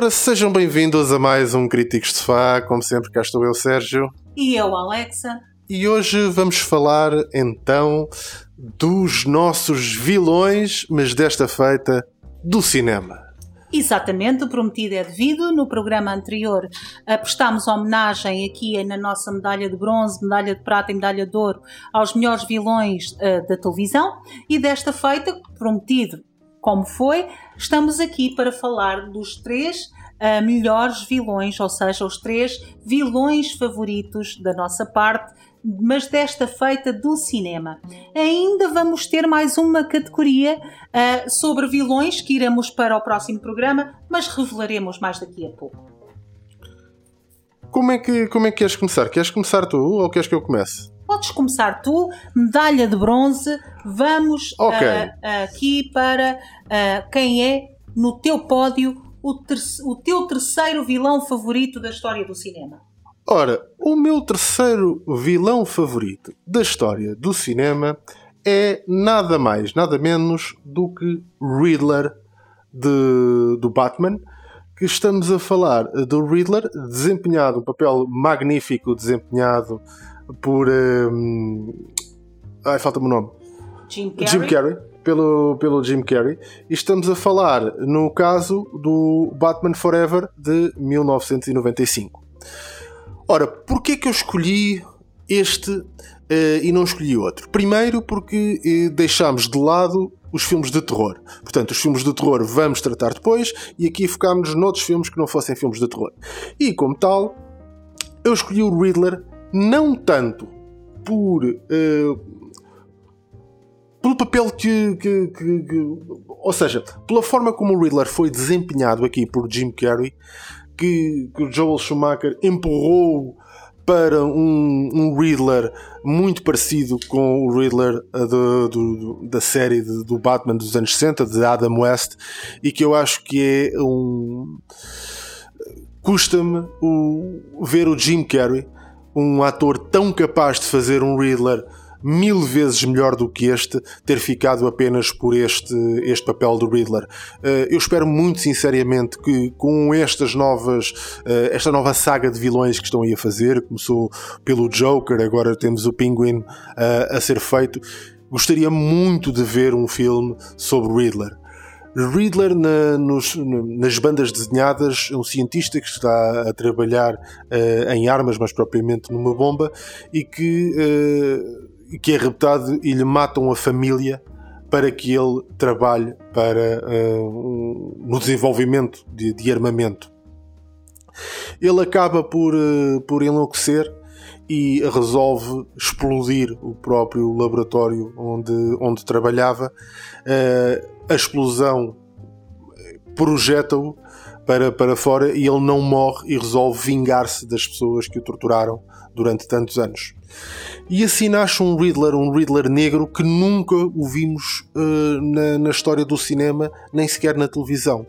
Ora, sejam bem-vindos a mais um Críticos de Sofá. Como sempre, cá estou eu, Sérgio. E eu, Alexa? E hoje vamos falar então dos nossos vilões, mas desta feita do cinema. Exatamente, o prometido é devido. No programa anterior prestámos homenagem aqui na nossa medalha de bronze, medalha de prata e medalha de ouro aos melhores vilões eh, da televisão e desta feita, prometido como foi, estamos aqui para falar dos três eh, melhores vilões, ou seja, os três vilões favoritos da nossa parte, mas desta feita do cinema. Ainda vamos ter mais uma categoria eh, sobre vilões que iremos para o próximo programa, mas revelaremos mais daqui a pouco. Como é que, como é que queres começar? Queres começar tu ou queres que eu comece? Podes começar tu, medalha de bronze. Vamos Ok. ah, aqui para ah, quem é, no teu pódio, o, terce- o teu terceiro vilão favorito da história do cinema. Ora, o meu terceiro vilão favorito da história do cinema é nada mais, nada menos do que Riddler de- do Batman. Que estamos a falar do Riddler, desempenhado, um papel magnífico desempenhado por. hum, ai, falta-me o nome. Jim Carrey. Jim Carrey, pelo, pelo Jim Carrey. E estamos a falar, no caso, do Batman Forever de 1995. Ora, porquê que eu escolhi este eh, e não escolhi outro? Primeiro porque eh, deixámos de lado os filmes de terror. Portanto, os filmes de terror vamos tratar depois e aqui focámos noutros filmes que não fossem filmes de terror. E como tal, eu escolhi o Riddler não tanto por eh, pelo papel que, que- que- que- Ou seja, pela forma como o Riddler foi desempenhado aqui por Jim Carrey, que, que o Joel Schumacher empurrou para um, um Riddler muito parecido com o Riddler eh, do- do- da série de- do Batman dos anos 60, de Adam West, e que eu acho que é um. Custa-me o- ver o Jim Carrey, um ator tão capaz de fazer um Riddler mil vezes melhor do que este, ter ficado apenas por este, este papel do Riddler. Eh, eu espero muito sinceramente que com estas novas, eh, esta nova saga de vilões que estão aí a fazer, começou pelo Joker, agora temos o Penguin eh, a ser feito, gostaria muito de ver um filme sobre Riddler. Riddler na- nos- nas bandas desenhadas é um cientista que está a trabalhar eh, em armas, mas propriamente numa bomba, e que, eh, que é raptado e lhe matam a família para que ele trabalhe para, um- no desenvolvimento de, de armamento. Ele acaba por, por enlouquecer e resolve explodir o próprio laboratório onde, onde trabalhava. Eh, a explosão projeta-o para, para fora e ele não morre e resolve vingar-se das pessoas que o torturaram durante tantos anos. E assim nasce um Riddler, um Riddler negro que nunca o vimos eh, na, na história do cinema, nem sequer na televisão.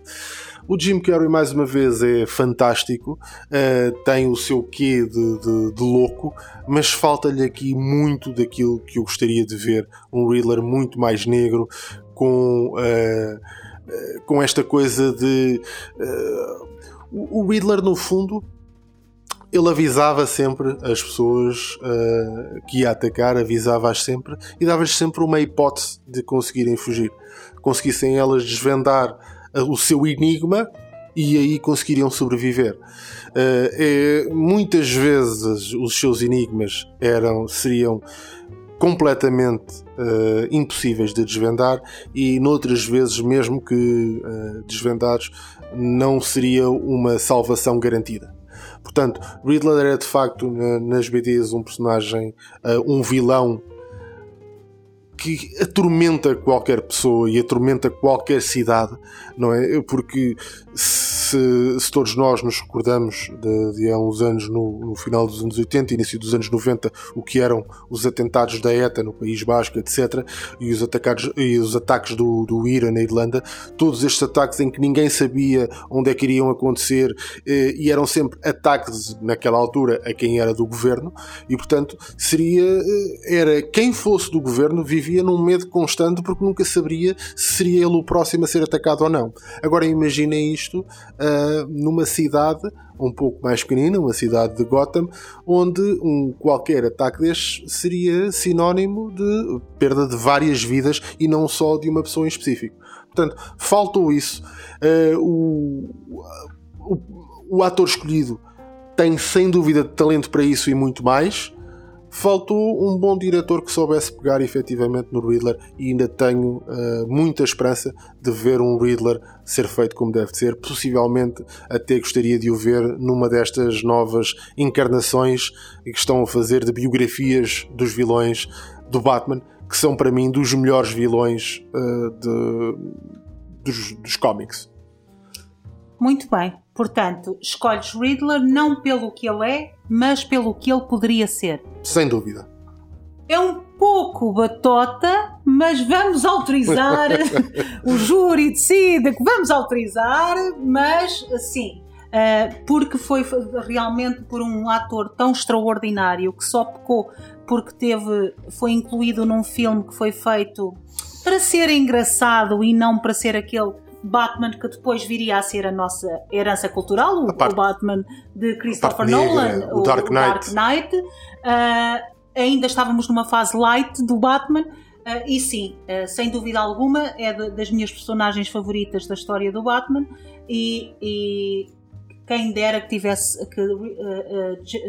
O Jim Carrey, mais uma vez, é fantástico, eh, tem o seu quê de, de- de louco, mas falta-lhe aqui muito daquilo que eu gostaria de ver. Um Riddler muito mais negro, com, eh, com esta coisa de. o Riddler, no fundo, ele avisava sempre as pessoas eh, que ia atacar, avisava-as sempre e dava-lhes sempre uma hipótese de conseguirem fugir. Conseguissem elas desvendar o seu enigma e aí conseguiriam sobreviver. Eh, é, muitas vezes os seus enigmas eram, seriam completamente eh, impossíveis de desvendar e noutras vezes mesmo que eh, desvendados não seria uma salvação garantida. Portanto, Riddler era de facto na- nas BDs um personagem, eh, um vilão que atormenta qualquer pessoa e atormenta qualquer cidade, não é? Porque se, se todos nós nos recordamos de, de há uns anos, no, no, final dos anos 80, início dos anos 90, o que eram os atentados da ETA no País Basco, etc., e os, atacados, e os ataques do, do IRA na Irlanda, todos estes ataques em que ninguém sabia onde é que iriam acontecer eh, e eram sempre ataques, naquela altura, a quem era do governo, e portanto seria, eh, era quem fosse do governo vivia num medo constante porque nunca saberia se seria ele o próximo a ser atacado ou não. Agora imaginem isto uh, numa cidade um pouco mais pequenina, uma cidade de Gotham, onde um qualquer ataque destes seria sinónimo de perda de várias vidas e não só de uma pessoa em específico. Portanto, faltou isso. Uh, o, o, o ator escolhido tem sem dúvida talento para isso e muito mais faltou um bom diretor que soubesse pegar efetivamente no Riddler e ainda tenho uh, muita esperança de ver um Riddler ser feito como deve ser. Possivelmente até gostaria de o ver numa destas novas encarnações que estão a fazer de biografias dos vilões do Batman, que são para mim dos melhores vilões uh, de, dos, dos cómics. Muito bem. Portanto, escolhes Riddler não pelo que ele é, mas pelo que ele poderia ser. Sem dúvida. É um pouco batota, mas vamos autorizar. o júri decide que vamos autorizar, mas sim. Uh, porque foi realmente por um ator tão extraordinário que só pecou porque teve, foi incluído num filme que foi feito para ser engraçado e não para ser aquele Batman que depois viria a ser a nossa herança cultural, o, parte, o Batman de Christopher Nolan, negra, o, Dark Knight. Dark Knight. Uh, ainda estávamos numa fase light do Batman. Uh, e sim, uh, sem dúvida alguma, é de, das minhas personagens favoritas da história do Batman. E, e quem dera que tivesse que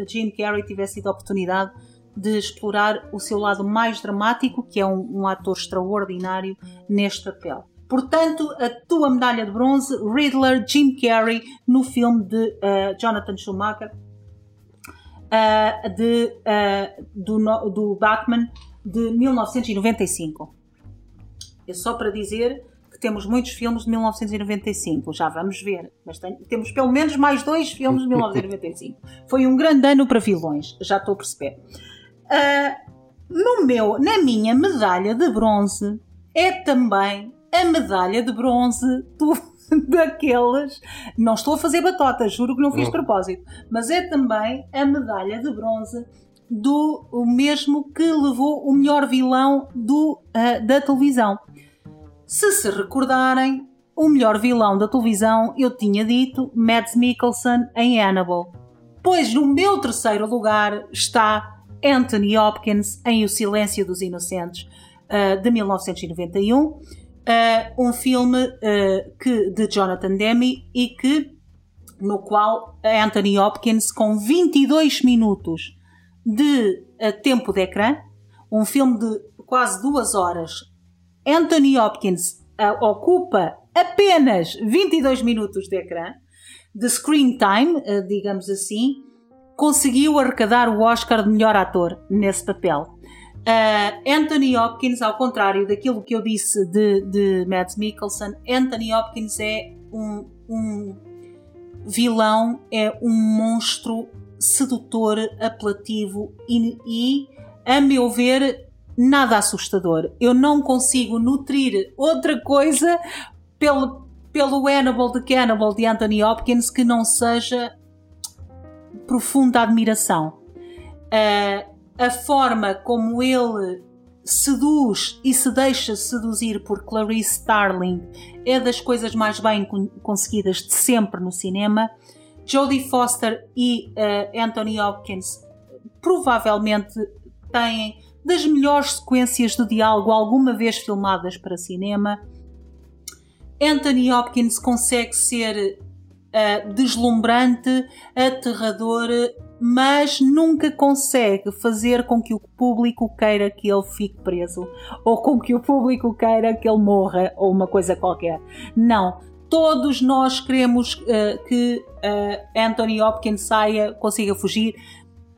Jim Carrey tivesse tido a oportunidade de explorar o seu lado mais dramático, que é um, um ator extraordinário neste papel. Portanto, a tua medalha de bronze, Riddler, Jim Carrey, no filme de uh, Jonathan Schumacher, uh, de, uh, do, do Batman de 1995. É só para dizer que temos muitos filmes de 1995, já vamos ver, mas tem, temos pelo menos mais dois filmes de 1995. Foi um grande ano para vilões, já estou a perceber. no meu, na minha medalha de bronze é também a medalha de bronze do, daqueles. Não estou a fazer batota, juro que não fiz propósito, mas é também a medalha de bronze do o mesmo que levou o melhor vilão do, uh, da televisão. Se se recordarem, o melhor vilão da televisão eu tinha dito Mads Mikkelsen em Hannibal. Pois no meu terceiro lugar está Anthony Hopkins em O Silêncio dos Inocentes uh, de 1991 uh, um filme uh, que, de Jonathan Demme e que no qual Anthony Hopkins com 22 minutos de uh, tempo de ecrã, um filme de quase duas horas, Anthony Hopkins ocupa apenas 22 minutos de ecrã, de screen time, digamos assim, conseguiu arrecadar o Oscar de melhor ator nesse papel. Uh, Anthony Hopkins, ao contrário daquilo que eu disse de, de Mads Mikkelsen, Anthony Hopkins é um, um vilão, é um monstro sedutor, apelativo e, e, a meu ver, nada assustador. Eu não consigo nutrir outra coisa pelo, pelo Hannibal de Cannibal de Anthony Hopkins que não seja profunda admiração. Uh, a forma como ele seduz e se deixa seduzir por Clarice Starling é das coisas mais bem conseguidas de sempre no cinema. Jodie Foster e uh, Anthony Hopkins provavelmente têm das melhores sequências de diálogo alguma vez filmadas para cinema. Anthony Hopkins consegue ser uh, deslumbrante, aterrador, mas nunca consegue fazer com que o público queira que ele fique preso ou com que o público queira que ele morra ou uma coisa qualquer. Não. Todos nós queremos uh, que uh, Anthony Hopkins saia, consiga fugir.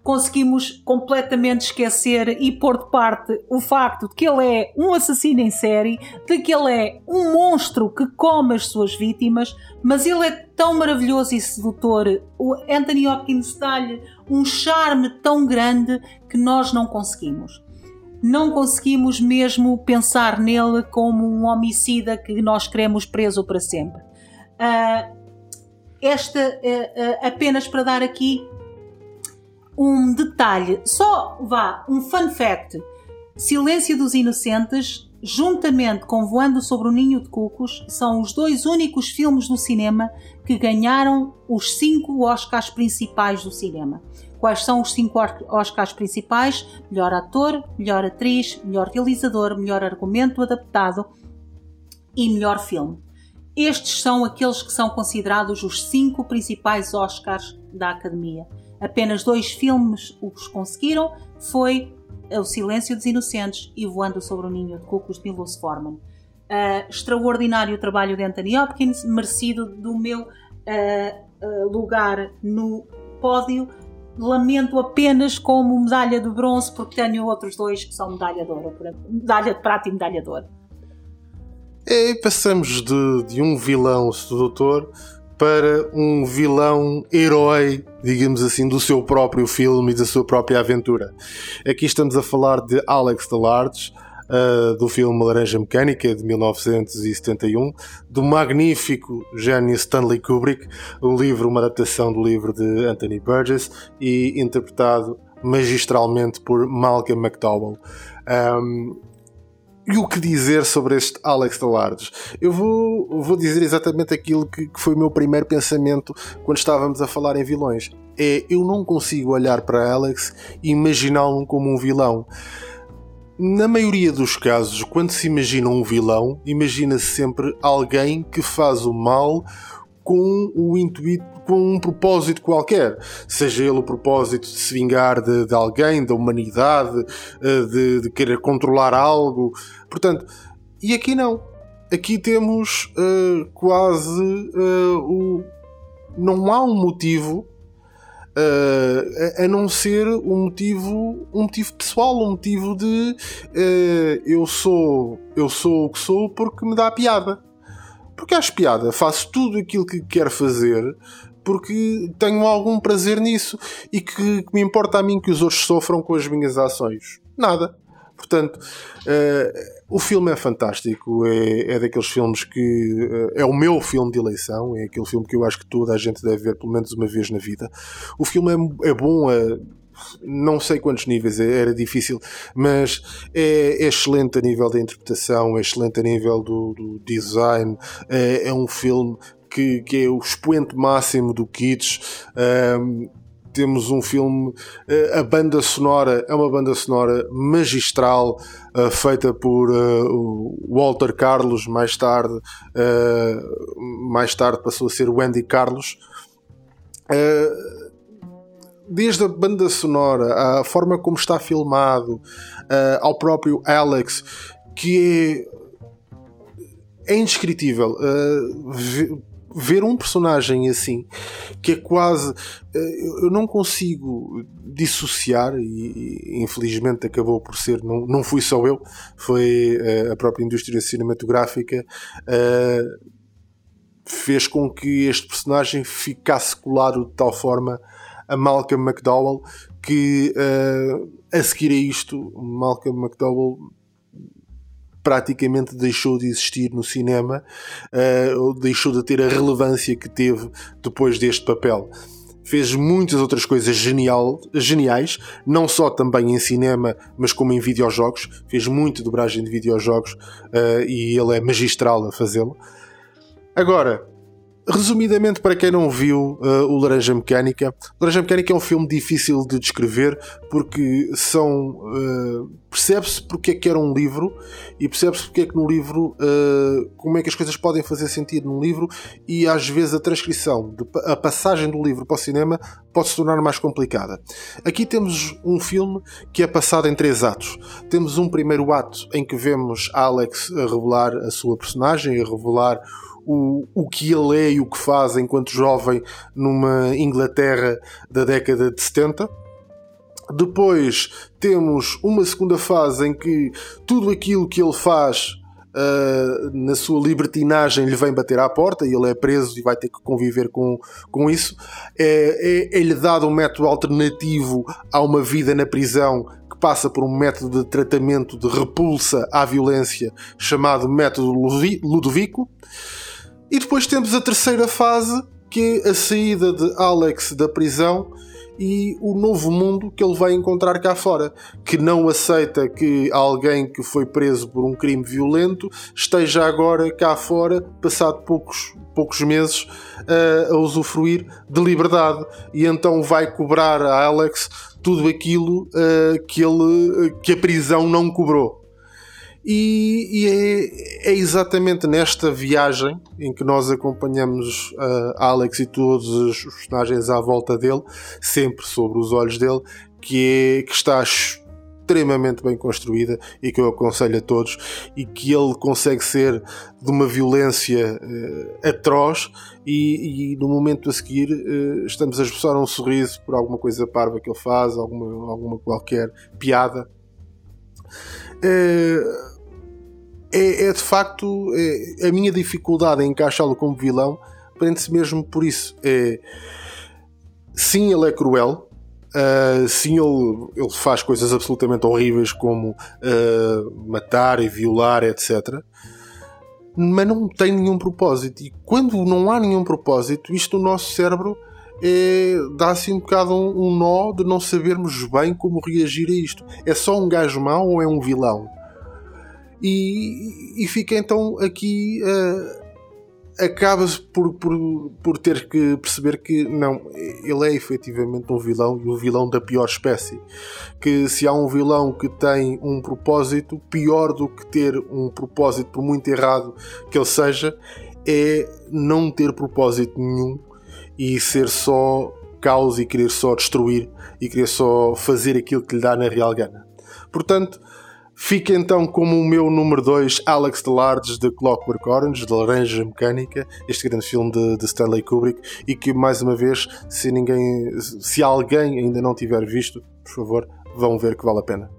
Conseguimos completamente esquecer e pôr de parte o facto de que ele é um assassino em série, de que ele é um monstro que come as suas vítimas, mas ele é tão maravilhoso e sedutor. O Anthony Hopkins dá-lhe um charme tão grande que nós não conseguimos. Não conseguimos mesmo pensar nele como um homicida que nós queremos preso para sempre. Uh, esta, uh, uh, apenas para dar aqui um detalhe, só vá, um fun fact. Silêncio dos Inocentes, juntamente com Voando sobre o Ninho de Cucos, são os dois únicos filmes do cinema que ganharam os cinco Oscars principais do cinema. Quais são os cinco Oscars principais? Melhor ator, melhor atriz, melhor realizador, melhor argumento adaptado e melhor filme. Estes são aqueles que são considerados os cinco principais Oscars da Academia apenas dois filmes os conseguiram, foi O Silêncio dos Inocentes e Voando sobre o Ninho de Cucos de Milos Forman. Uh, extraordinário trabalho de Anthony Hopkins, merecido do meu uh, uh, lugar no pódio. Lamento apenas como medalha de bronze, porque tenho outros dois que são medalha de ouro, medalha de prata e medalha de ouro. E passamos de, de um vilão sedutor para um vilão herói, digamos assim, do seu próprio filme e da sua própria aventura. Aqui estamos a falar de Alex Delarge, uh, do filme Laranja Mecânica de 1971, do magnífico gênio Stanley Kubrick, um livro, uma adaptação do livro de Anthony Burgess e interpretado magistralmente por Malcolm McDowell. Um, e o que dizer sobre este Alex Delardes? Eu vou, vou dizer exatamente aquilo que, que, foi o meu primeiro pensamento quando estávamos a falar em vilões. É, eu não consigo olhar para Alex e imaginá-lo como um vilão. Na maioria dos casos, quando se imagina um vilão, imagina-se sempre alguém que faz o mal com o intuito, com um propósito qualquer, seja ele o propósito de se vingar de, de alguém, da humanidade, eh, de, de, querer controlar algo. Portanto, e aqui não. Aqui temos uh, quase uh, o. Não há um motivo Uh, a, não ser um motivo um motivo pessoal um motivo de uh, eu sou eu sou o que sou porque me dá piada porque acho piada, faço tudo aquilo que quero fazer porque tenho algum prazer nisso e que, que me importa a mim que os outros sofram com as minhas ações. Nada. Portanto, uh, o filme é fantástico, é, é daqueles filmes que uh, é o meu filme de eleição, é aquele filme que eu acho que toda a gente deve ver pelo menos uma vez na vida. O filme é, é bom, é, não sei quantos níveis é, era difícil, mas é, é, excelente a nível da interpretação, é excelente a nível do, do design. É, é, um filme que, que, é o expoente máximo do. Um, temos um filme, a banda sonora é uma banda sonora magistral, uh, feita por uh, Walter Carlos, mais tarde, mais tarde passou a ser Wendy Carlos. Desde a banda sonora, a forma como está filmado, uh, ao próprio Alex, que é, é indescritível. Uh, ver um personagem assim, que é quase. Uh, eu não consigo dissociar, e, e, infelizmente acabou por ser, não, não fui só eu, foi a própria indústria cinematográfica fez com que este personagem ficasse colado de tal forma a Malcolm McDowell, que uh, a seguir a isto, Malcolm McDowell praticamente deixou de existir no cinema, uh, deixou de ter a relevância que teve depois deste papel. Fez muitas outras coisas genial, geniais, não só também em cinema, mas como em videojogos. Fez muito dobragem de videojogos uh, e ele é magistral a fazê-lo. Agora, Resumidamente, para quem não viu uh, o Laranja Mecânica, Laranja Mecânica é um filme difícil de descrever porque são. Uh, percebe-se porque é que era um livro e percebe-se porque é que no livro. Uh, como é que as coisas podem fazer sentido num livro e às vezes a transcrição, de, a passagem do livro para o cinema pode se tornar mais complicada. Aqui temos um filme que é passado em três atos. Temos um primeiro ato em que vemos Alex a revelar a sua personagem, a revelar o, o que ele é e o que faz enquanto jovem numa Inglaterra da década de 70. Depois temos uma segunda fase em que tudo aquilo que ele faz uh, na sua libertinagem lhe vem bater à porta e ele é preso e vai ter que conviver com, com isso. É, é, é-lhe dado um método alternativo a uma vida na prisão que passa por um método de tratamento de repulsa à violência chamado método Ludovico. E depois temos a terceira fase, que é a saída de Alex da prisão e o novo mundo que ele vai encontrar cá fora, que não aceita que alguém que foi preso por um crime violento esteja agora cá fora, passado poucos, poucos meses, a, a usufruir de liberdade. E então vai cobrar a Alex tudo aquilo uh, que, ele, que a prisão não cobrou. E, e é, é, exatamente nesta viagem em que nós acompanhamos uh, Alex e todos os personagens à volta dele, sempre sobre os olhos dele, que, é, que está extremamente bem construída e que eu aconselho a todos e que ele consegue ser de uma violência uh, atroz e, e, no momento a seguir uh, estamos a esboçar um sorriso por alguma coisa parva que ele faz, alguma, alguma qualquer piada. Uh, é, é de facto é, a minha dificuldade em encaixá-lo como vilão prende-se mesmo por isso. É, sim, ele é cruel. Uh, sim, ele, ele faz coisas absolutamente horríveis como uh, matar e violar, etc. Mas não tem nenhum propósito. E quando não há nenhum propósito, isto no nosso cérebro é, dá assim um bocado um, um nó de não sabermos bem como reagir a isto. É só um gajo mau ou é um vilão? E, e fica então aqui uh, acaba-se por, por, por ter que perceber que não, ele é efetivamente um vilão e um vilão da pior espécie. Que se há um vilão que tem um propósito, pior do que ter um propósito, por muito errado que ele seja, é não ter propósito nenhum e ser só caos e querer só destruir e querer só fazer aquilo que lhe dá na real gana. Portanto, Fica então como o meu número 2, Alex Delardes, de Clockwork Orange, de Laranja Mecânica, este grande filme de, de, Stanley Kubrick, e que mais uma vez, se ninguém, se alguém ainda não tiver visto, por favor, vão ver que vale a pena.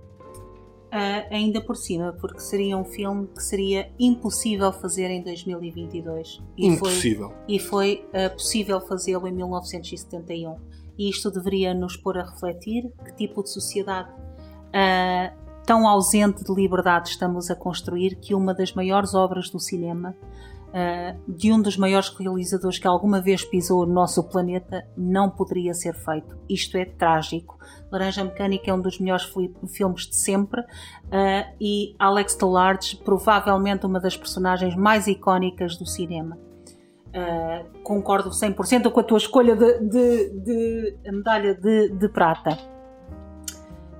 Uh, ainda por cima, porque seria um filme que seria impossível fazer em 2022. E impossível. Foi, e foi uh, possível fazê-lo em 1971. E isto deveria nos pôr a refletir que tipo de sociedade uh, tão ausente de liberdade estamos a construir que uma das maiores obras do cinema, uh, de um dos maiores realizadores que alguma vez pisou o nosso planeta, não poderia ser feito. Isto é trágico. Laranja Mecânica é um dos melhores filmes de sempre uh, e Alex Delarge, provavelmente uma das personagens mais icónicas do cinema. Uh, concordo 100% com a tua escolha de, de, de medalha de, de prata.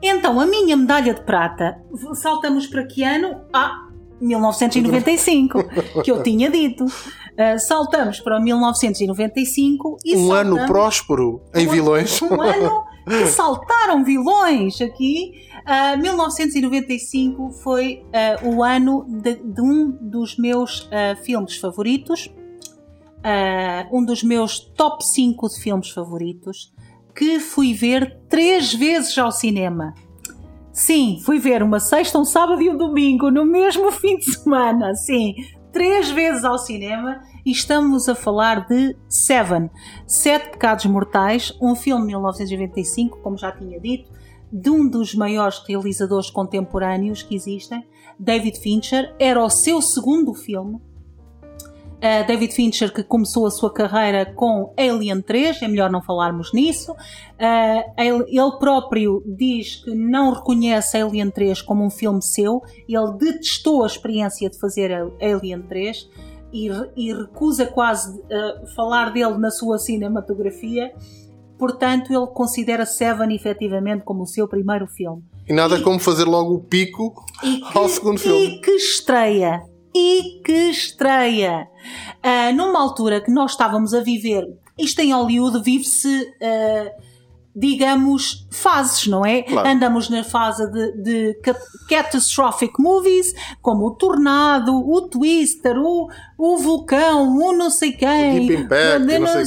Então, a minha medalha de prata, saltamos para que ano? Ah, 1995, que eu tinha dito. Uh, saltamos para 1995 e Um ano próspero em um, vilões. Um ano que saltaram vilões aqui. Uh, 1995 foi uh, o ano de, de, um dos meus filmes favoritos. um dos meus top 5 de filmes favoritos que fui ver três vezes ao cinema. Sim, fui ver uma sexta, um sábado e um domingo no mesmo fim de semana. Sim, três vezes ao cinema e estamos a falar de Seven, Sete Pecados Mortais, um filme de 1995, como já tinha dito, de um dos maiores realizadores contemporâneos que existem, David Fincher. Era o seu segundo filme Uh, David Fincher, que começou a sua carreira com Alien 3, é melhor não falarmos nisso. Uh, ele, ele, próprio diz que não reconhece Alien 3 como um filme seu, ele detestou a experiência de fazer Alien 3 e, e recusa quase uh, falar dele na sua cinematografia. Portanto, ele considera Seven efetivamente como o seu primeiro filme. E nada e, como fazer logo o pico que, ao segundo filme. E que estreia! E que estreia! Uh, numa altura que nós estávamos a viver, isto em Hollywood vive-se uh, digamos, fases, não é? Claro. Andamos na fase de, de ca- catastrophic movies, como o Tornado, o Twister, o, o Vulcão, o não sei quem. O Deep Impact, não sei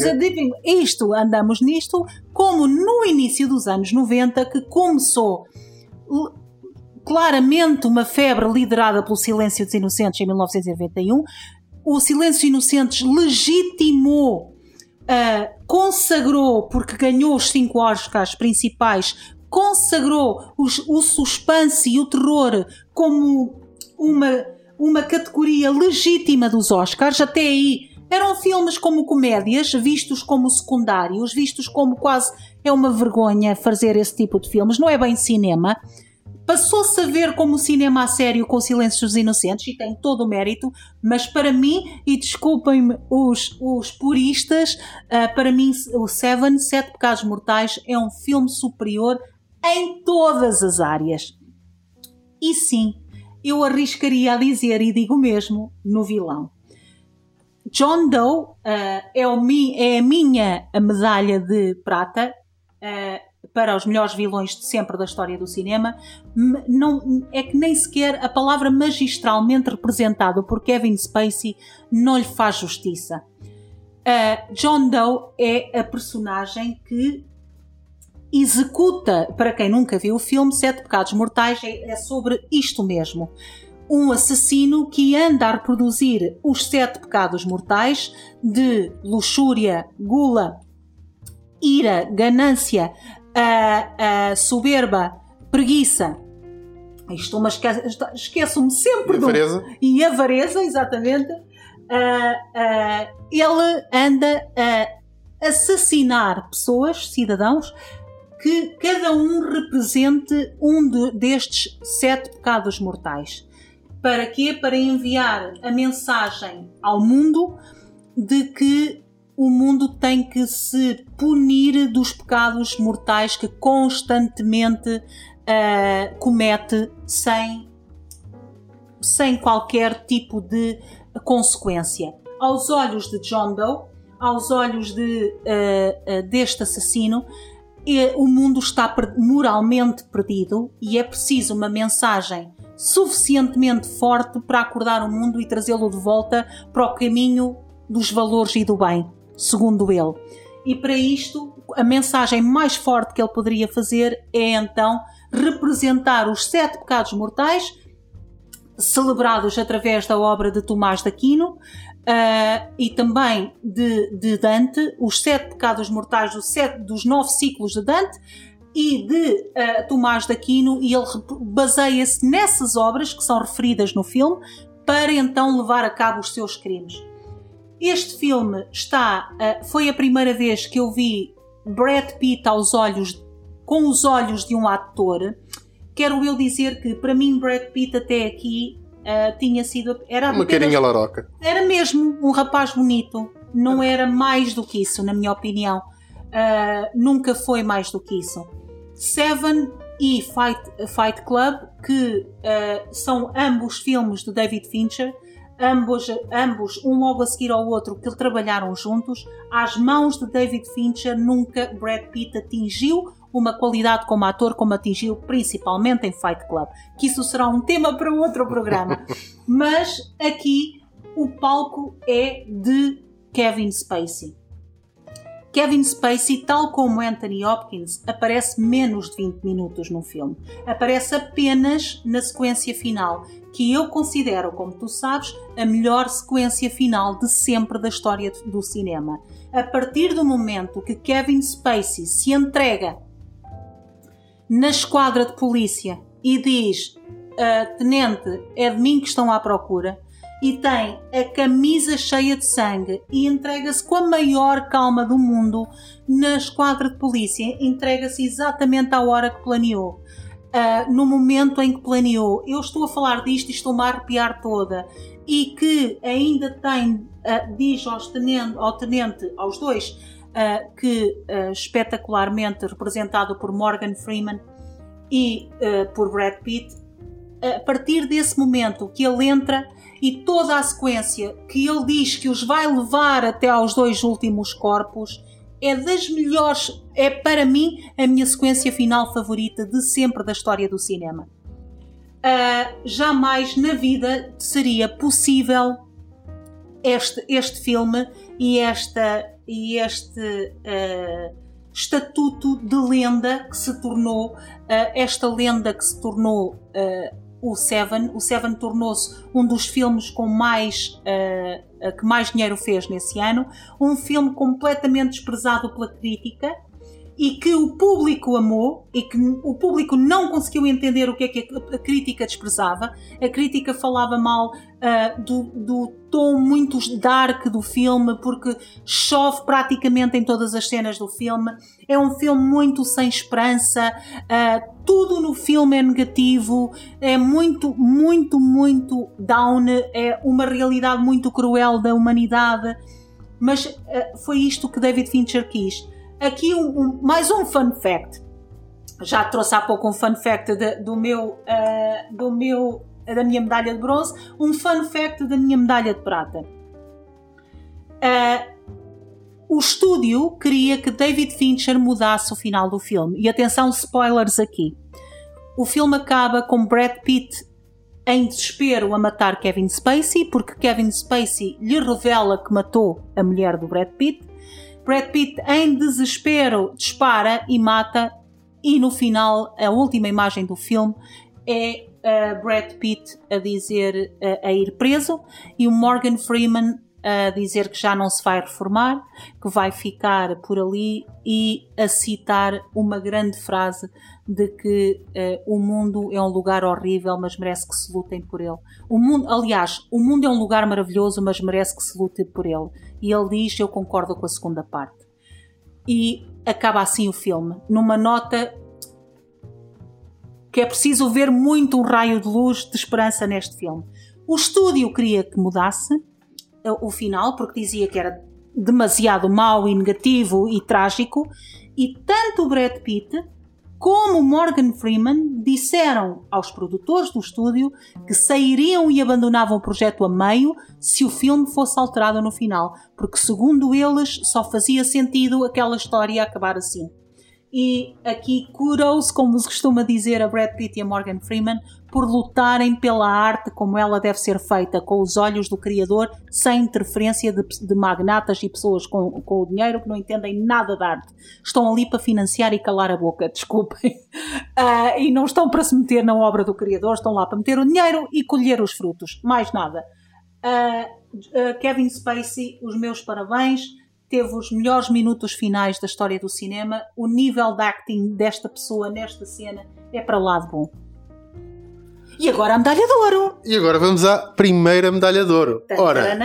Isto, andamos nisto, como no início dos anos 90, que começou claramente uma febre liderada pelo Silêncio dos Inocentes em 1991. O Silêncio dos Inocentes legitimou, ah, consagrou, porque ganhou os cinco Oscars principais, consagrou os- o suspense e o terror como uma, uma categoria legítima dos Oscars. Até aí eram filmes como comédias, vistos como secundários, vistos como quase é uma vergonha fazer esse tipo de filmes, não é bem cinema passou-se a ver como cinema a sério com Silêncios dos Inocentes e tem todo o mérito, mas para mim, e desculpem-me os, os puristas, ah, para mim o Seven, Sete Pecados Mortais, é um filme superior em todas as áreas. E sim, eu arriscaria a dizer, e digo mesmo, no vilão. John Doe ah, é, o mi- é a minha medalha de prata ah, para os melhores vilões de sempre da história do cinema. Não, é que nem sequer a palavra magistralmente representado por Kevin Spacey não lhe faz justiça. Ah, John Doe é a personagem que executa, para quem nunca viu o filme, Sete Pecados Mortais, é, é sobre isto mesmo. Um assassino que anda a reproduzir os sete pecados mortais de luxúria, gula, ira, ganância, ah, ah, soberba, preguiça. Isto, mas esque- esqueço-me sempre do, Avareza? e avareza, exatamente, ah, ah, ele anda a assassinar pessoas, cidadãos, que cada um represente um de- destes sete pecados mortais. Para quê? Para enviar a mensagem ao mundo de que o mundo tem que se punir dos pecados mortais que constantemente ah, comete sem sem qualquer tipo de consequência. Aos olhos de John Doe, aos olhos de, eh, eh, deste assassino, o mundo está moralmente perdido e é preciso uma mensagem suficientemente forte para acordar o mundo e trazê-lo de volta para o caminho dos valores e do bem, segundo ele. E para isto, a mensagem mais forte que ele poderia fazer é então representar os sete pecados mortais celebrados através da obra de Tomás de Aquino ah, e também de, de Dante, os sete pecados mortais dos, sete, dos nove ciclos de Dante e de ah, Tomás de Aquino, e ele baseia-se nessas obras que são referidas no filme para então levar a cabo os seus crimes. Este filme está, ah, foi a primeira vez que eu vi Brad Pitt aos olhos, com os olhos de um ator. Quero eu dizer que para mim Brad Pitt até aqui ah, tinha sido era Uma apenas- carinha laroca. era mesmo um rapaz bonito. Não era mais do que isso na minha opinião. Ah, nunca foi mais do que isso. Seven e Fight, Fight Club que ah, são ambos filmes de David Fincher ambos, ambos um logo a seguir ao outro que trabalharam juntos às mãos de David Fincher nunca Brad Pitt atingiu uma qualidade como ator como atingiu principalmente em Fight Club que isso será um tema para outro programa. Mas aqui o palco é de Kevin Spacey. Kevin Spacey, tal como Anthony Hopkins, aparece menos de 20 minutos no filme. Aparece apenas na sequência final, que eu considero, como tu sabes, a melhor sequência final de sempre da história do cinema. A partir do momento que Kevin Spacey se entrega na esquadra de polícia e diz: "Ah, Tenente, é de mim que estão à procura, e tem a camisa cheia de sangue e entrega-se com a maior calma do mundo na esquadra de polícia, entrega-se exatamente à hora que planeou. Ah, no momento em que planeou, eu estou a falar disto e estou-me a arrepiar toda, e que ainda tem, ah, diz aos tenente, ao tenente, aos dois, ah, que espetacularmente representado por Morgan Freeman e por Brad Pitt, a partir desse momento que ele entra e toda a sequência que ele diz que os vai levar até aos dois últimos corpos é das melhores, é para mim a minha sequência final favorita de sempre da história do cinema. Uh, jamais na vida seria possível este, este filme e, esta, e este uh, estatuto de lenda que se tornou, uh, esta lenda que se tornou o Seven. O Seven tornou-se um dos filmes com mais uh, que mais dinheiro fez nesse ano, um filme completamente desprezado pela crítica e que o público amou e que o público não conseguiu entender o que é que a crítica desprezava. A crítica falava mal uh, do, do tom muito dark do filme, porque chove praticamente em todas as cenas do filme. É um filme muito sem esperança, uh, tudo no filme é negativo, é muito, muito, muito down, é uma realidade muito cruel da humanidade. Mas uh, foi isto que David Fincher quis aqui um, um, mais um fun fact. Já trouxe há pouco um fun fact de, do meu, uh, do meu, da minha medalha de bronze, um fun fact da minha medalha de prata. Uh, o estúdio queria que David Fincher mudasse o final do filme. E atenção, spoilers aqui. O filme acaba com Brad Pitt em desespero a matar Kevin Spacey, porque Kevin Spacey lhe revela que matou a mulher do Brad Pitt. Brad Pitt, em desespero, dispara e mata, e no final, a última imagem do filme é uh, Brad Pitt a dizer uh, a ir preso e o Morgan Freeman a dizer que já não se vai reformar, que vai ficar por ali e a citar uma grande frase de que uh, o mundo é um lugar horrível, mas merece que se lutem por ele. O mundo, aliás, o mundo é um lugar maravilhoso, mas merece que se lute por ele. E ele diz: Eu concordo com a segunda parte. E acaba assim o filme, numa nota que é preciso ver muito um raio de luz de esperança neste filme. O estúdio queria que mudasse eh, o final, porque dizia que era demasiado mau e negativo e trágico, e tanto o Brad Pitt como Morgan Freeman disseram aos produtores do estúdio que sairiam e abandonavam o projeto a meio se o filme fosse alterado no final, porque segundo eles só fazia sentido aquela história acabar assim. E aqui kudos, como se costuma dizer a Brad Pitt e a Morgan Freeman, por lutarem pela arte como ela deve ser feita, com os olhos do Criador, sem interferência de, de magnatas e pessoas com, com, o dinheiro que não entendem nada de arte. Estão ali para financiar e calar a boca, desculpem. Uh, e não estão para se meter na obra do Criador, estão lá para meter o dinheiro e colher os frutos. Mais nada. Uh, uh, Kevin Spacey, os meus parabéns. Teve os melhores minutos finais da história do cinema. O nível de acting desta pessoa nesta cena é para lá de bom. E agora a medalha de ouro. E agora vamos à primeira medalha de ouro. Ora,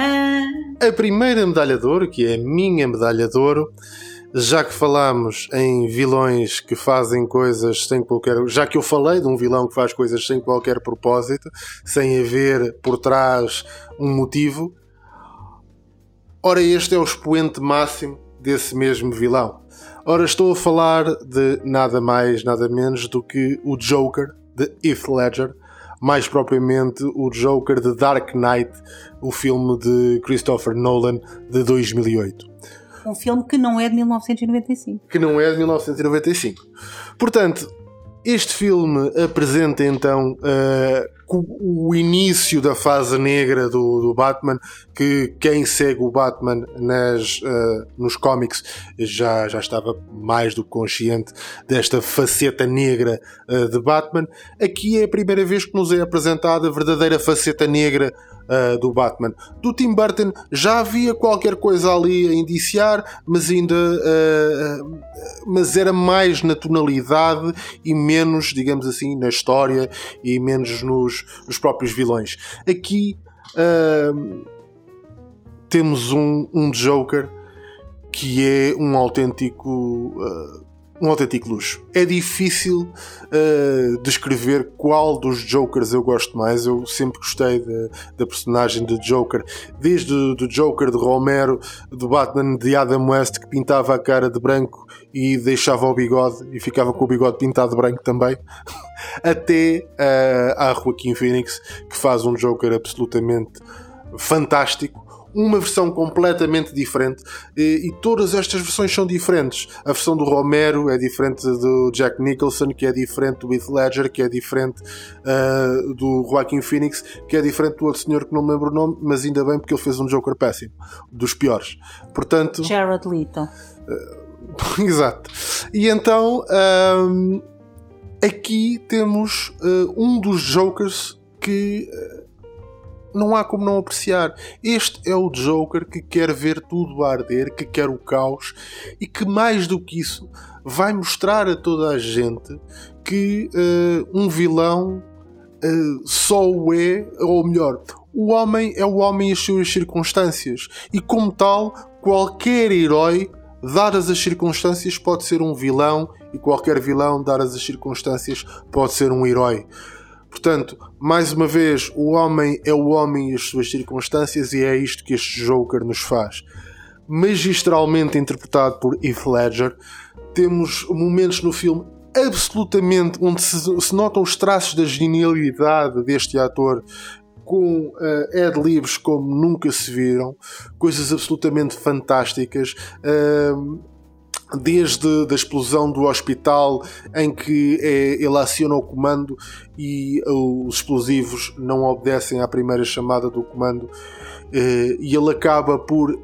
a primeira medalha de ouro, que é a minha medalha de ouro, já que falámos em vilões que fazem coisas sem qualquer. Já que eu falei de um vilão que faz coisas sem qualquer propósito, sem haver por trás um motivo, ora, este é o expoente máximo desse mesmo vilão. Ora, estou a falar de nada mais, nada menos do que o Joker de Heath Ledger, mais propriamente o Joker de Dark Knight, o filme de Christopher Nolan de 2008. Um filme que não é de 1995. Que não é de 1995. Portanto, este filme apresenta então uh, o início da fase negra do, do, Batman, que quem segue o Batman nas, uh, nos cómics já, já estava mais do que consciente desta faceta negra uh, de Batman. Aqui é a primeira vez que nos é apresentada a verdadeira faceta negra uh, do Batman. Do Tim Burton já havia qualquer coisa ali a indiciar, mas ainda uh, mas era mais na tonalidade e menos, digamos assim, na história e menos nos, nos próprios vilões. Aqui uh, temos um, um Joker que é um autêntico um autêntico luxo. É difícil uh, descrever qual dos Jokers eu gosto mais. Eu sempre gostei da personagem de Joker, desde do Joker de Romero, do Batman de Adam West, que pintava a cara de branco e deixava o bigode e ficava com o bigode pintado de branco também, até uh, a Joaquim Phoenix, que faz um Joker absolutamente fantástico, uma versão completamente diferente e, e, todas estas versões são diferentes. A versão do Romero é diferente do Jack Nicholson, que é diferente do Heath Ledger, que é diferente uh, do Joaquin Phoenix, que é diferente do outro senhor que não me lembro o nome, mas ainda bem porque ele fez um Joker péssimo, dos piores. Portanto, Jared Leto. Uh, exato. E então um, aqui temos uh, um dos Jokers que não há como não apreciar. Este é o Joker que quer ver tudo arder, que quer o caos e que, mais do que isso, vai mostrar a toda a gente que uh, um vilão uh, só o é, ou melhor, o homem é o homem e as suas circunstâncias. E, como tal, qualquer herói, dadas as circunstâncias, pode ser um vilão, e qualquer vilão, dadas as circunstâncias, pode ser um herói. Portanto, mais uma vez, o homem é o homem e as suas circunstâncias, e é isto que este Joker nos faz. Magistralmente interpretado por Heath Ledger, temos momentos no filme absolutamente onde se, se notam os traços da genialidade deste ator com uh, ad-libs como nunca se viram, coisas absolutamente fantásticas. Uh, desde a explosão do hospital em que é, ele aciona o comando e os explosivos não obedecem à primeira chamada do comando eh, e ele acaba por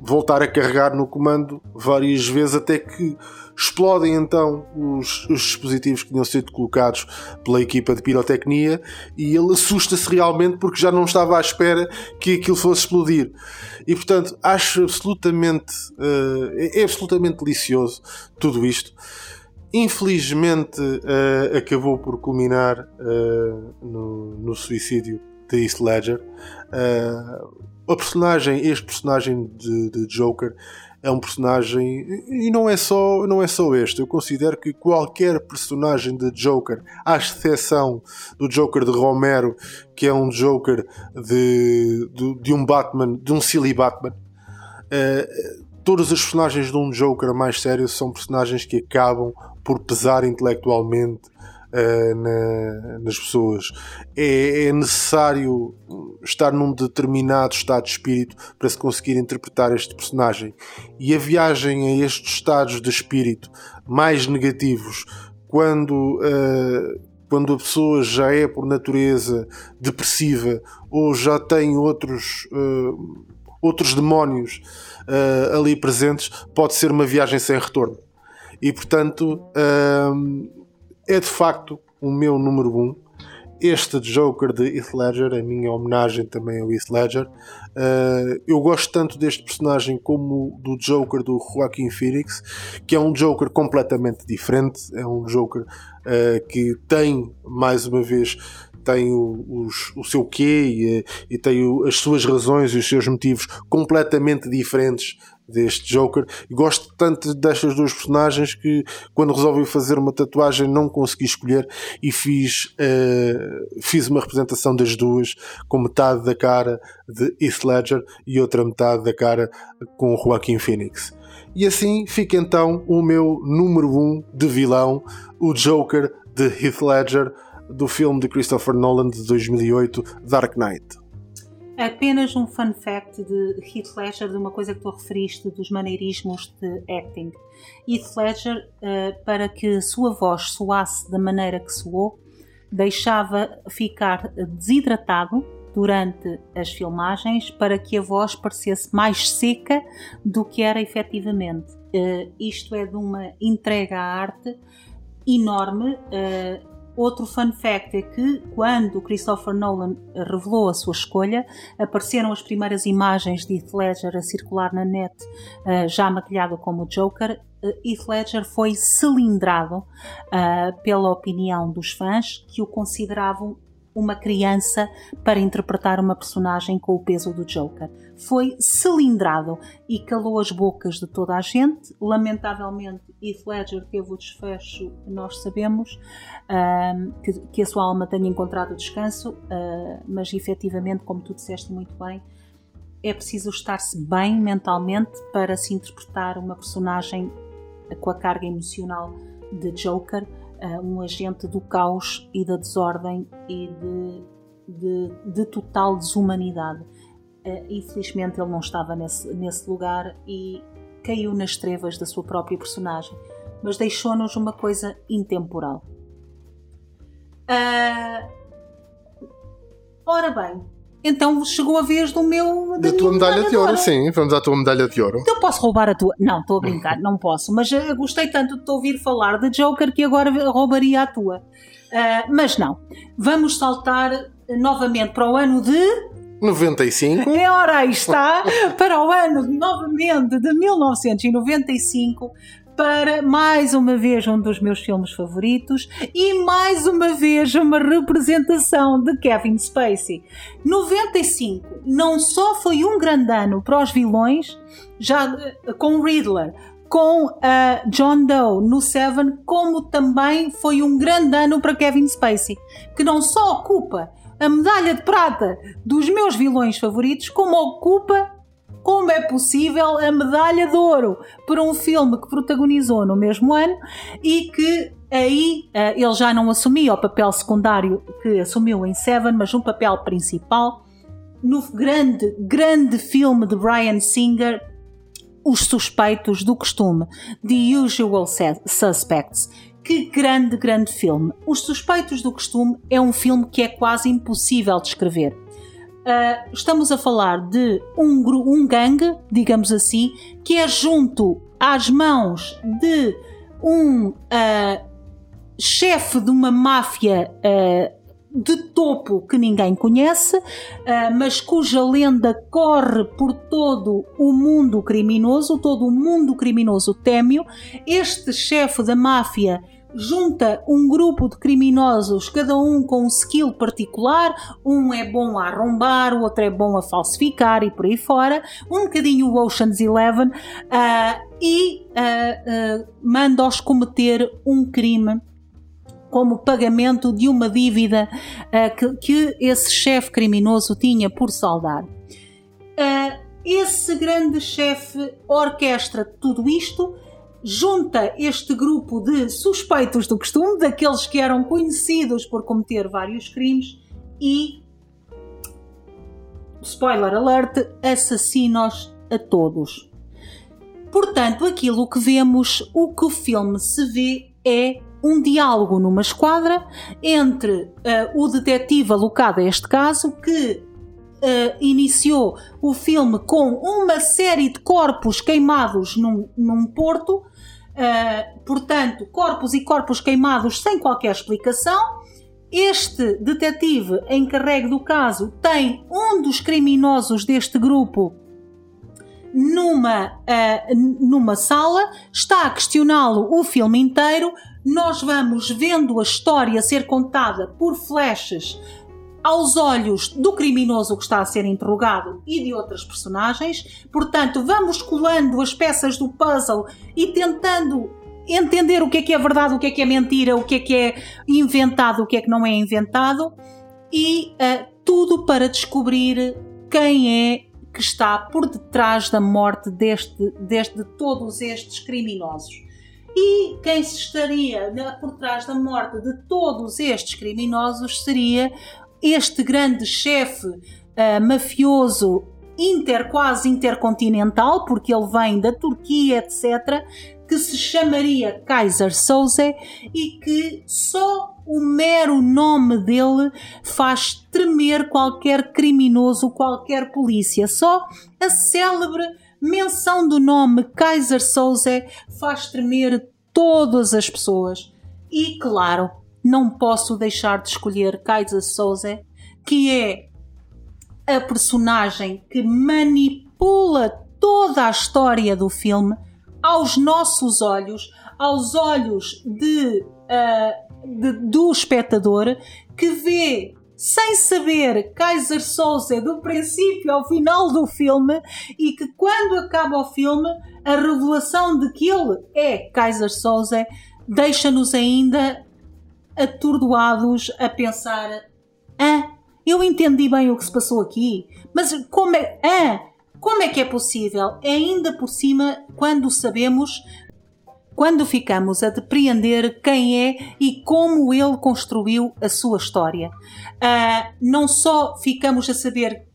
voltar a carregar no comando várias vezes até que explodem então os, os, dispositivos que tinham sido colocados pela equipa de pirotecnia e ele assusta-se realmente porque já não estava à espera que aquilo fosse explodir. E portanto acho absolutamente uh, é absolutamente delicioso tudo isto. Infelizmente uh, acabou por culminar uh, no, no, suicídio de Heath Ledger. A personagem, este personagem de, de Joker é um personagem e não é só não é só este. Eu considero que qualquer personagem de Joker à exceção do Joker de Romero que é um Joker de, de, de um Batman de um silly Batman uh, todas as personagens de um Joker mais sério são personagens que acabam por pesar intelectualmente uh, na, nas pessoas. É, é, necessário estar num determinado estado de espírito para se conseguir interpretar este personagem. E a viagem a estes estados de espírito mais negativos, quando. Uh, quando a pessoa já é por natureza depressiva ou já tem outros, uh, outros demónios uh, ali presentes, pode ser uma viagem sem retorno. E portanto, é de facto o meu número 1. Um. Este Joker de Heath Ledger, a minha homenagem também ao Heath Ledger. Uh, eu gosto tanto deste personagem como do Joker do Joaquin Phoenix, que é um Joker completamente diferente. É um Joker uh, que tem, mais uma vez, tem o, os, o seu quê e, e tem o, as suas razões e os seus motivos completamente diferentes deste Joker. E gosto tanto destas duas personagens que quando resolvi fazer uma tatuagem não consegui escolher e fiz, uh, fiz uma representação das duas com metade da cara de Heath Ledger e outra metade da cara com Joaquin Phoenix. E assim fica então o meu número 1 um de vilão, o Joker de Heath Ledger do filme de Christopher Nolan de 2008, Dark Knight. Apenas um fun fact de Heath Ledger, de uma coisa que tu referiste, dos maneirismos de acting. Heath Ledger, uh, para que a sua voz soasse da maneira que soou, deixava ficar desidratado durante as filmagens para que a voz parecesse mais seca do que era efetivamente. Uh, isto é de uma entrega à arte enorme. Uh, Outro fun fact é que quando Christopher Nolan revelou a sua escolha, apareceram as primeiras imagens de Heath Ledger a circular na net, eh, já maquilhado como Joker. Eh, Heath Ledger foi cilindrado uh, pela opinião dos fãs que o consideravam uma criança para interpretar uma personagem com o peso do Joker. Foi cilindrado e calou as bocas de toda a gente. Lamentavelmente, Heath Ledger teve o desfecho que nós sabemos, uh, que, que, a sua alma tenha encontrado descanso, uh, mas efetivamente, como tu disseste muito bem, é preciso estar-se bem mentalmente para se interpretar uma personagem com a carga emocional de Joker uh, um agente do caos e da desordem e de de, de total desumanidade. Uh, infelizmente ele não estava nesse, nesse lugar e caiu nas trevas da sua própria personagem, mas deixou-nos uma coisa intemporal. Uh, ora bem, então chegou a vez do meu. Da, da tua medalha, de ouro, sim. Vamos à tua medalha de ouro. Então posso roubar a tua. Não, estou a brincar, não posso. Mas uh, gostei tanto de te ouvir falar de Joker que agora roubaria a tua. Uh, mas não. Vamos saltar novamente para o ano de. 95. É hora aí está para o ano novamente de 1995 para mais uma vez um dos meus filmes favoritos e mais uma vez uma representação de Kevin Spacey. 95 não só foi um grande ano para os vilões, já eh, com Riddler, com uh, John Doe no Seven, como também foi um grande ano para Kevin Spacey, que não só ocupa a medalha de prata dos meus vilões favoritos, como ocupa como é possível a medalha de ouro por um filme que protagonizou no mesmo ano e que aí uh, ele já não assumia o papel secundário que assumiu em Seven, mas um papel principal no grande, grande filme de Brian Singer, Os Suspeitos do Costume, The Usual Suspects. Que grande, grande filme! Os Suspeitos do Costume é um filme que é quase impossível de escrever Uh, estamos a falar de um, um gangue, digamos assim, que é junto às mãos de um uh, chefe de uma máfia uh, de topo que ninguém conhece, mas cuja lenda corre por todo o mundo criminoso, todo o mundo criminoso témio. Este chefe da máfia junta um grupo de criminosos, cada um com um skill particular, um é bom a arrombar, o outro é bom a falsificar e por aí fora, um bocadinho o Ocean's Eleven, uh, e uh, uh, manda-os cometer um crime como pagamento de uma dívida que, que, esse chefe criminoso tinha por saldar. esse grande chefe orquestra tudo isto junta este grupo de suspeitos do costume, daqueles que eram conhecidos por cometer vários crimes e, spoiler alert, assassinos a todos. Portanto, aquilo que vemos, o que o filme se vê é um diálogo numa esquadra entre uh, o detetive alocado a este caso, que uh, iniciou o filme com uma série de corpos queimados num, num porto, uh, portanto, corpos e corpos queimados sem qualquer explicação. Este detetive encarregue do caso tem um dos criminosos deste grupo numa, uh, numa sala, está a questioná-lo o filme inteiro. Nós vamos vendo a história ser contada por flashes aos olhos do criminoso que está a ser interrogado e de outras personagens. Portanto, vamos colando as peças do puzzle e tentando entender o que é que é verdade, o que é que é mentira, o que é que é inventado, o que é que não é inventado e uh, tudo para descobrir quem é que está por detrás da morte deste, deste, de todos estes criminosos. E quem estaria por trás da morte de todos estes criminosos seria este grande chefe uh, mafioso inter, quase intercontinental, porque ele vem da Turquia, etc., que se chamaria Kaiser Soze e que só o mero nome dele faz tremer qualquer criminoso, qualquer polícia. Só a célebre menção do nome Kaiser Soze faz tremer todas as pessoas. E claro, não posso deixar de escolher Kaiser Soze, que é a personagem que manipula toda a história do filme aos nossos olhos, aos olhos de, uh, de, do espectador que vê sem saber Kaiser Souza do princípio ao final do filme e que quando acaba o filme a revelação de que ele é Kaiser Souza deixa-nos ainda atordoados a pensar ah, eu entendi bem o que se passou aqui, mas como é, ah, como é que é possível? É ainda por cima quando sabemos quando ficamos a depreender quem é e como ele construiu a sua história. Uh, não só ficamos a saber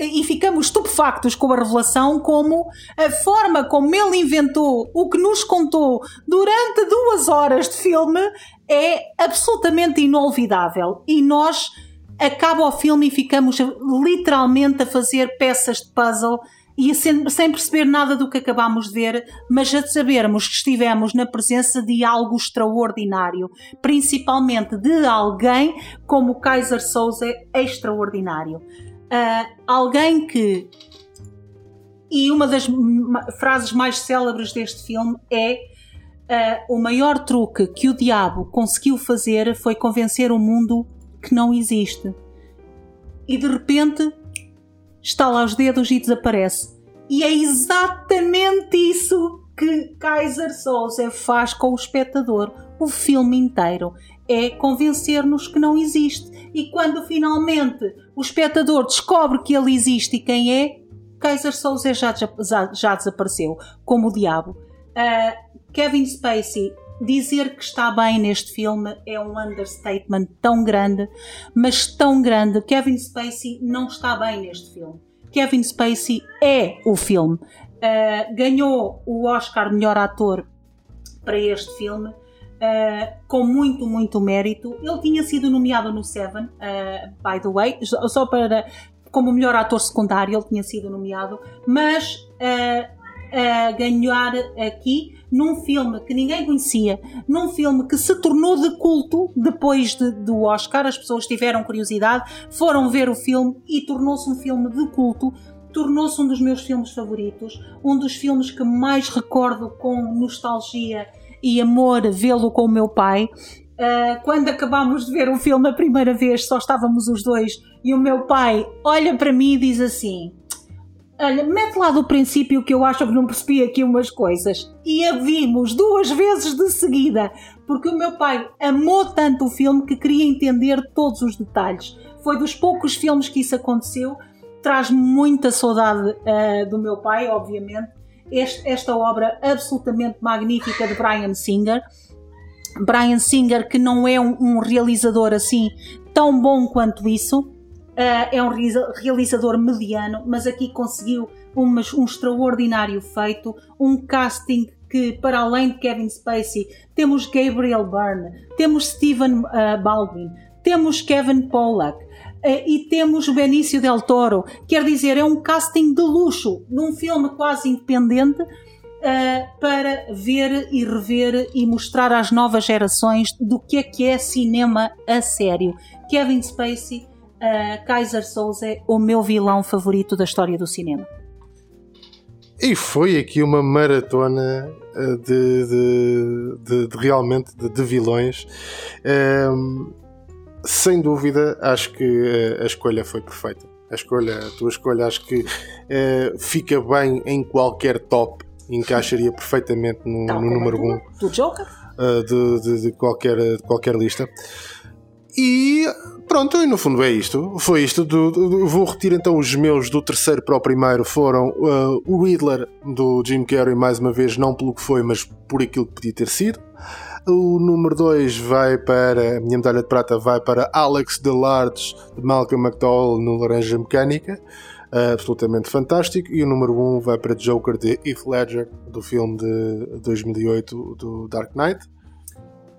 e ficamos estupefactos com a revelação, como a forma como ele inventou o que nos contou durante duas horas de filme é absolutamente inolvidável. E nós acaba o filme e ficamos literalmente a fazer peças de puzzle e sem, sem perceber nada do que acabámos de ver, mas a sabermos que estivemos na presença de algo extraordinário, principalmente de alguém como Kaiser Souza extraordinário. Uh, alguém que. E uma das frases mais célebres deste filme é uh, o maior truque que o diabo conseguiu fazer foi convencer o mundo que não existe. E de repente estala os dedos e desaparece. E é exatamente isso que Kaiser Souza faz com o espectador o filme inteiro. É convencer-nos que não existe. E quando finalmente o espectador descobre que ele existe e quem é, Kaiser Souza já, já, já desapareceu, como o diabo. Uh, Kevin Spacey dizer que está bem neste filme é um understatement tão grande, mas tão grande. Kevin Spacey não está bem neste filme. Kevin Spacey é o filme. Uh, ganhou o Oscar melhor ator para este filme. Uh, com muito, muito mérito. Ele tinha sido nomeado no Seven, uh, by the way, só para como melhor ator secundário, ele tinha sido nomeado, mas uh, ganhar aqui num filme que ninguém conhecia, num filme que se tornou de culto depois de, do Oscar. As pessoas tiveram curiosidade, foram ver o filme e tornou-se um filme de culto. Tornou-se um dos meus filmes favoritos, um dos filmes que mais recordo com nostalgia e amor vê-lo com o meu pai. Uh, quando acabámos de ver o filme a primeira vez, só estávamos os dois e o meu pai olha para mim e diz assim: Olha, mete lá do princípio que eu acho que não percebi aqui umas coisas. E a vimos duas vezes de seguida, porque o meu pai amou tanto o filme que queria entender todos os detalhes. Foi dos poucos filmes que isso aconteceu. Traz muita saudade uh, do meu pai, obviamente. Este, esta obra absolutamente magnífica de Brian Singer. Brian Singer, que não é um, um realizador assim tão bom quanto isso, Uh, é um realizador mediano, mas aqui conseguiu um, um extraordinário feito, um casting que, para além de Kevin Spacey, temos Gabriel Byrne, temos Steven uh, Baldwin, temos Kevin Pollack e temos Benício Del Toro. Quer dizer, é um casting de luxo, num filme quase independente, uh, para ver e rever e mostrar às novas gerações do que é que é cinema a sério. Kevin Spacey uh, Kaiser Souza é o meu vilão favorito da história do cinema. E foi aqui uma maratona eh, de, de, de, de realmente de, vilões. Um, ehm, sem dúvida, acho que eh, a escolha foi perfeita. A escolha, a tua escolha, acho que uh, fica bem em qualquer top, encaixaria perfeitamente no, no número 1 um, do Joker, uh, de, de, de, qualquer, de qualquer lista. E pronto, e no fundo é isto. Foi isto. Do, do, vou repetir então os meus do terceiro para o primeiro. Foram uh, o Riddler do Jim Carrey, mais uma vez, não pelo que foi, mas por aquilo que podia ter sido. O número 2 vai para. A minha medalha de prata vai para Alex DeLarge de Malcolm McDowell no Laranja Mecânica. Uh, absolutamente fantástico. E o número 1 um vai para Joker de Heath Ledger, do filme de 2008 do Dark Knight.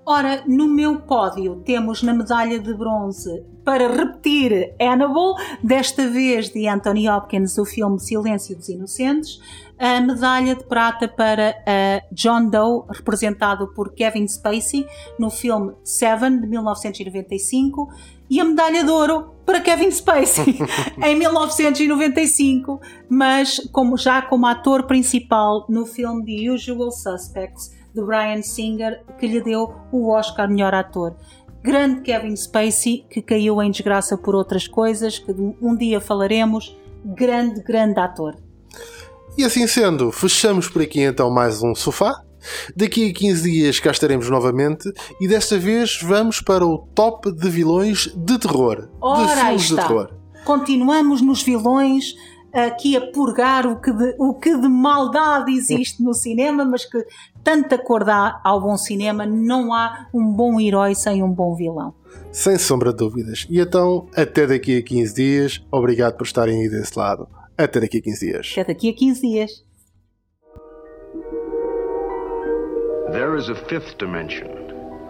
Ora, no meu pódio temos na medalha de bronze para repetir Hannibal, desta vez de Anthony Hopkins, o filme Silêncio dos Inocentes, a medalha de prata para uh, John Doe, representado por Kevin Spacey, no filme Seven, de 1995, e a medalha de ouro para Kevin Spacey, em 1995, mas como, já como ator principal no filme The Usual Suspects, de Brian Singer, que lhe deu o Oscar melhor ator. Grande Kevin Spacey, que caiu em desgraça por outras coisas, que um dia falaremos. Grande, grande ator. E assim sendo, fechamos por aqui então mais um sofá. Daqui a 15 dias cá estaremos novamente e desta vez vamos para o top de vilões de terror. Ora, de filmes de terror. Continuamos nos vilões aqui a purgar o que de, o que de maldade existe no cinema, mas que tanta cor dá ao bom cinema, não há um bom herói sem um bom vilão. Sem sombra de dúvidas. E então, até daqui a 15 dias, obrigado por estarem aí desse lado. Até daqui a 15 dias. Até daqui a 15 dias. There is a fifth dimension,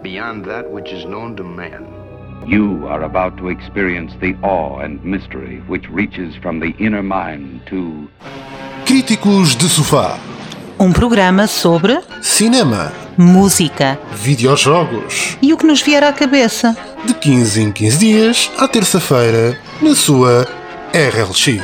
beyond that which is known to man. You are about to experience the awe and mystery which reaches from the inner mind to Críticos de Sofá. Um programa sobre Cinema. música Videojogos. e o que nos vier à cabeça. De 15 em 15 dias, à terça-feira, na sua RLX.